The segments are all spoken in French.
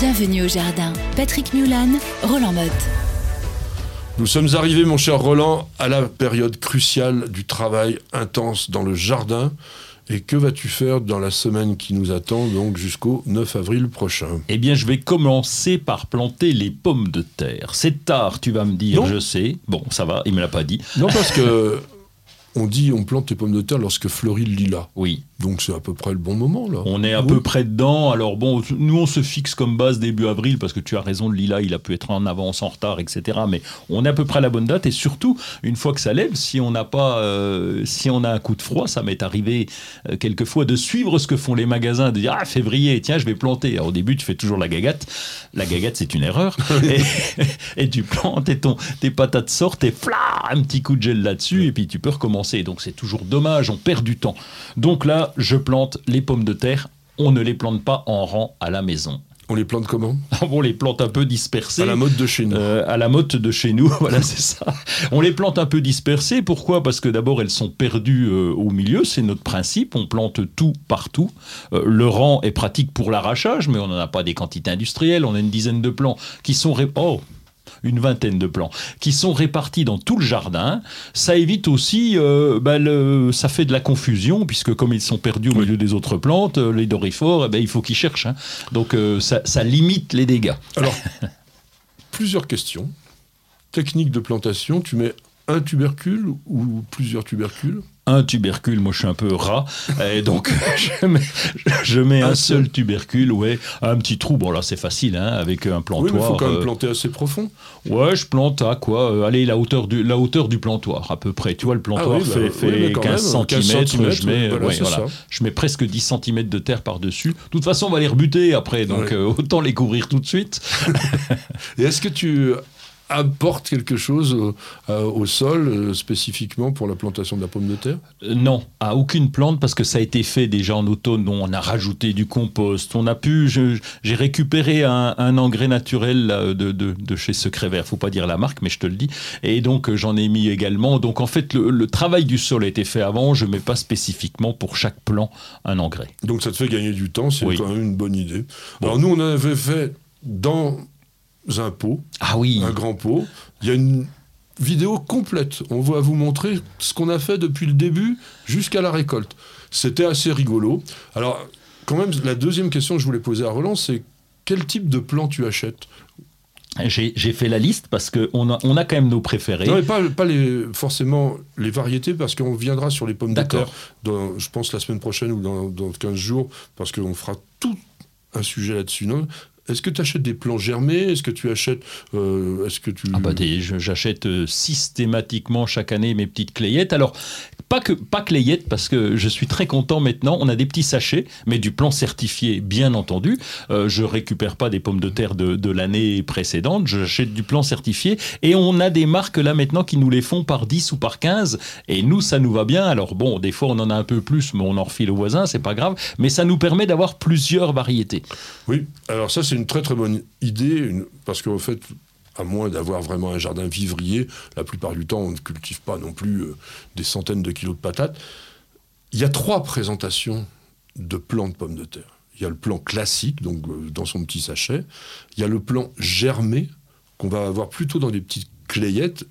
Bienvenue au jardin. Patrick Mulan, Roland Motte. Nous sommes arrivés, mon cher Roland, à la période cruciale du travail intense dans le jardin. Et que vas-tu faire dans la semaine qui nous attend, donc jusqu'au 9 avril prochain? Eh bien, je vais commencer par planter les pommes de terre. C'est tard, tu vas me dire, Non. je sais. Bon, ça va, il me l'a pas dit. Non, parce que on dit on plante les pommes de terre lorsque fleurit le lilas. Oui, Donc c'est à peu près le bon moment, là. on est à Oui. peu près dedans. Alors bon, nous on se fixe comme base début avril parce que tu as raison, le lilas il a pu être en avance, en retard, etc. Mais on est à peu près à la bonne date et surtout une fois que ça lève, si on n'a pas, euh, si on a un coup de froid, ça m'est arrivé euh, quelquefois de suivre ce que font les magasins, de dire ah février, tiens je vais planter. Alors, au début tu fais toujours la gagate, la gagate c'est une erreur et, et tu plantes et ton, tes patates sortent et fla un petit coup de gel là-dessus et puis tu peux recommencer. Donc c'est toujours dommage, on perd du temps. Donc là je plante les pommes de terre. On ne les plante pas en rang à la maison. On les plante comment? On les plante un peu dispersés. À la mode de chez nous. Euh, à la mode de chez nous, voilà, c'est ça. On les plante un peu dispersées. Pourquoi? Parce que d'abord, elles sont perdues euh, au milieu. C'est notre principe. On plante tout partout. Euh, le rang est pratique pour l'arrachage, mais on n'en a pas des quantités industrielles. On a une dizaine de plants qui sont ré- oh, une vingtaine de plants qui sont répartis dans tout le jardin. Ça évite aussi, euh, bah, le- ça fait de la confusion puisque comme ils sont perdus au milieu des autres plantes, euh, les doryphores, eh ben, il faut qu'ils cherchent. hein. Donc euh, ça, ça limite les dégâts. Alors, plusieurs questions. Technique de plantation, tu mets un tubercule ou plusieurs tubercules? Un tubercule, moi je suis un peu rat, et donc je mets, je mets un, Un seul tubercule, ouais, un petit trou, bon là c'est facile, hein, avec un Oui, plantoir. mais il faut quand même euh, planter assez profond. ouais, je plante à quoi euh, Allez, la hauteur, du, la hauteur du plantoir, à peu près. Tu vois, le plantoir Ah oui, bah, fait, oui, fait mais quand 15 même, 15 cm, je mets, voilà, ouais, je mets presque 10 cm de terre par-dessus. De toute façon, on va les rebuter après, donc Ouais. euh, autant les couvrir tout de suite. Et est-ce que tu apportes quelque chose au, euh, au sol euh, spécifiquement pour la plantation de la pomme de terre? Euh, Non, à aucune plante parce que ça a été fait déjà en automne. on a rajouté du compost. On a pu, j'ai récupéré un, un engrais naturel de, de- de chez Secret Vert. Faut pas dire la marque, mais je te le dis. Et donc j'en ai mis également. Donc en fait, le, le travail du sol a été fait avant. Je mets pas spécifiquement pour chaque plant un engrais. Donc ça te fait gagner du temps, c'est Oui. quand même une bonne idée. Alors nous, on avait fait dans un pot, Ah oui. un grand pot. Il y a une vidéo complète. On va vous montrer ce qu'on a fait depuis le début jusqu'à la récolte. C'était assez rigolo. Alors, quand même, la deuxième question que je voulais poser à Roland, c'est quel type de plant tu achètes? J'ai fait la liste parce que on a, on a quand même nos préférés. Non, mais pas, pas les, forcément les variétés, parce qu'on viendra sur les pommes de terre, dans, je pense, la semaine prochaine ou dans, dans 15 jours, parce qu'on fera tout un sujet là-dessus. Est-ce que tu achètes des plants germés? Est-ce que tu achètes... euh, Est-ce que tu... Ah bah j'achète euh, systématiquement chaque année mes petites clayettes. Alors pas que pas clayettes parce que je suis très content maintenant. On a des petits sachets, mais du plan certifié bien entendu. Euh, je récupère pas des pommes de terre de, l'année précédente. J'achète du plan certifié et on a des marques là maintenant qui nous les font par 10 ou par 15 et nous ça nous va bien. Alors bon, des fois on en a un peu plus, mais on en refile au voisin, c'est pas grave. Mais ça nous permet d'avoir plusieurs variétés. Oui, alors ça c'est une très très bonne idée, parce qu'en fait, à moins d'avoir vraiment un jardin vivrier, la plupart du temps on ne cultive pas non plus euh, des centaines de kilos de patates. Il y a trois présentations de plants de pommes de terre. Il y a le plan classique, donc euh, dans son petit sachet. Il y a le plan germé, qu'on va avoir plutôt dans des petites clayettes,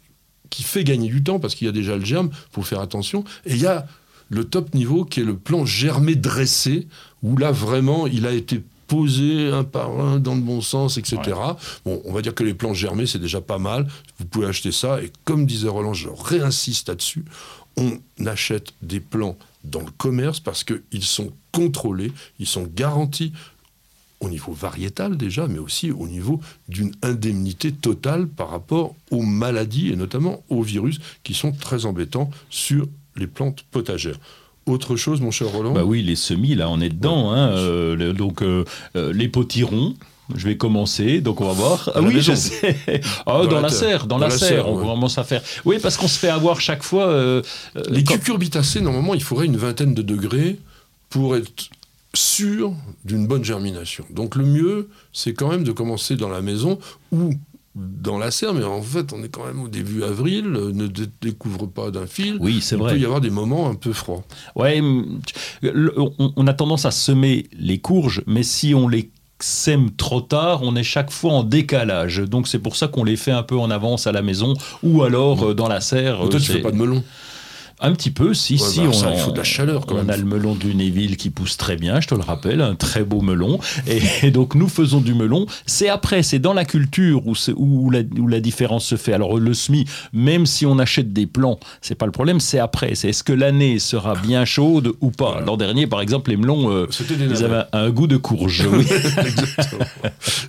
qui fait gagner du temps parce qu'il y a déjà le germe, faut faire attention. Et il y a le top niveau qui est le plan germé dressé, où là vraiment il a été posé un par un dans le bon sens, etc. Bon, on va dire que les plants germés, c'est déjà pas mal. Vous pouvez acheter ça. Et comme disait Roland, je réinsiste là-dessus, on achète des plants dans le commerce parce qu'ils sont contrôlés, ils sont garantis au niveau variétal déjà, mais aussi au niveau d'une indemnité totale par rapport aux maladies et notamment aux virus qui sont très embêtants sur les plantes potagères. Autre chose, mon cher Roland Bah oui, les semis, là, on est dedans. hein, euh, le- donc, euh, euh, les potirons. Je vais commencer, donc on va voir. La oui, maison. je sais. Ah, Dans dans, la serre, dans, Dans la, la serre, serre, on ouais. commence à faire. Oui, parce qu'on se fait avoir chaque fois. euh, Les quand- cucurbitacées, normalement, il faudrait une vingtaine de degrés pour être sûr d'une bonne germination. Donc le mieux, c'est quand même de commencer dans la maison ou dans la serre, mais en fait, on est quand même au début avril, euh, ne dé- découvre pas d'un fil. Oui, c'est Il vrai. peut y avoir des moments un peu froids. Ouais, on, a tendance à semer les courges, mais si on les sème trop tard, on est chaque fois en décalage. Donc c'est pour ça qu'on les fait un peu en avance à la maison ou alors euh, dans la serre. Toi, tu fais pas de melon un petit peu, si, si. Bah, on, il faut de la chaleur quand on a le melon du Néville qui pousse très bien, je te le rappelle, un très beau melon. Et, donc nous faisons du melon. C'est après, c'est dans la culture où, où, la, où, la, différence se fait. Alors le SMI, même si on achète des plants, c'est pas le problème, c'est après. C'est est-ce que l'année sera bien chaude ou pas? L'an dernier, par exemple, les melons, euh, ils avaient un, goût de courge. Oui.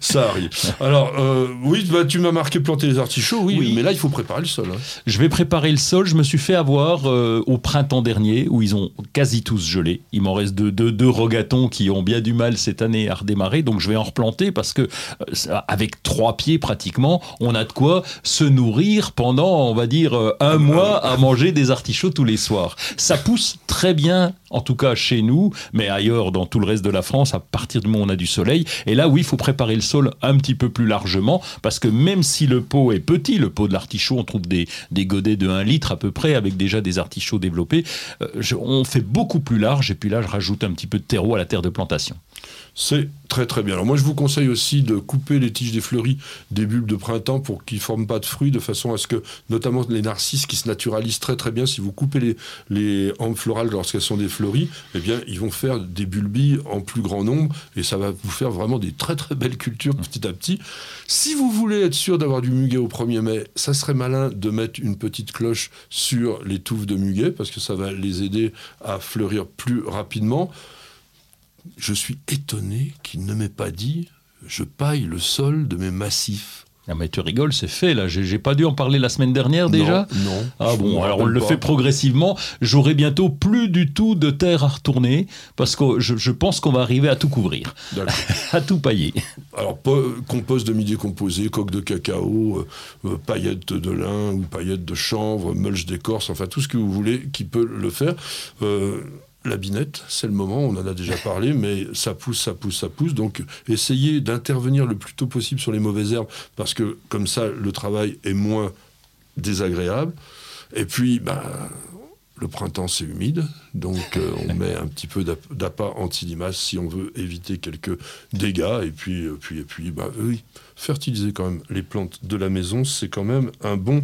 Ça arrive. Alors, euh, oui, bah, tu m'as marqué planter les artichauts, oui, mais là, il faut préparer le sol. Hein. Je vais préparer le sol. Je me suis fait avoir... Euh, euh, au printemps dernier où ils ont quasi tous gelé. Il m'en reste deux, deux, rogatons qui ont bien du mal cette année à redémarrer, donc je vais en replanter parce que euh, avec trois pieds pratiquement, on a de quoi se nourrir pendant, on va dire, euh, un mois à manger des artichauts tous les soirs. Ça pousse très bien en tout cas chez nous, mais ailleurs dans tout le reste de la France, à partir du moment où on a du soleil. Et là, oui, il faut préparer le sol un petit peu plus largement, parce que même si le pot est petit, le pot de l'artichaut, on trouve des, des godets de 1 litre à peu près, avec déjà des artichauts développés, euh, on fait beaucoup plus large, et puis là, je rajoute un petit peu de terreau à la terre de plantation. C'est très très bien. Alors moi je vous conseille aussi de couper les tiges des fleuris des bulbes de printemps pour qu'ils ne forment pas de fruits, de façon à ce que, notamment les narcisses qui se naturalisent très très bien, si vous coupez les, les hampes florales lorsqu'elles sont des fleuries, eh bien ils vont faire des bulbilles en plus grand nombre et ça va vous faire vraiment des très très belles cultures petit à petit. Si vous voulez être sûr d'avoir du muguet au 1er mai, ça serait malin de mettre une petite cloche sur les touffes de muguet parce que ça va les aider à fleurir plus rapidement je suis étonné qu'il ne m'ait pas dit je paille le sol de mes massifs. Ah mais tu rigoles, c'est fait là. J'ai pas dû en parler la semaine dernière déjà. Non. Ah bon, alors on le fait progressivement. J'aurai bientôt plus du tout de terre à retourner parce que je, pense qu'on va arriver à tout couvrir, à tout pailler. Alors compost de midi composé, coque de cacao, euh, euh, paillettes de lin ou paillettes de chanvre, mulch d'écorce, enfin tout ce que vous voulez qui peut le faire. Euh, la binette, c'est le moment, on en a déjà parlé, mais ça pousse, ça pousse, ça pousse. Donc essayez d'intervenir le plus tôt possible sur les mauvaises herbes, parce que comme ça, le travail est moins désagréable. Et puis, bah, le printemps, c'est humide, donc euh, on met un petit peu d'appât anti-limaces si on veut éviter quelques dégâts. Et puis, euh, puis, puis bah, oui, fertiliser quand même les plantes de la maison, c'est quand même un bon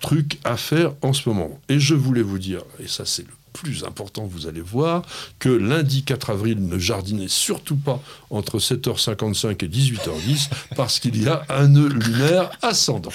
truc à faire en ce moment. Et je voulais vous dire, et ça c'est le plus important, vous allez voir, que lundi 4 avril, ne jardinez surtout pas entre 7h55 et 18h10 parce qu'il y a un nœud lunaire ascendant.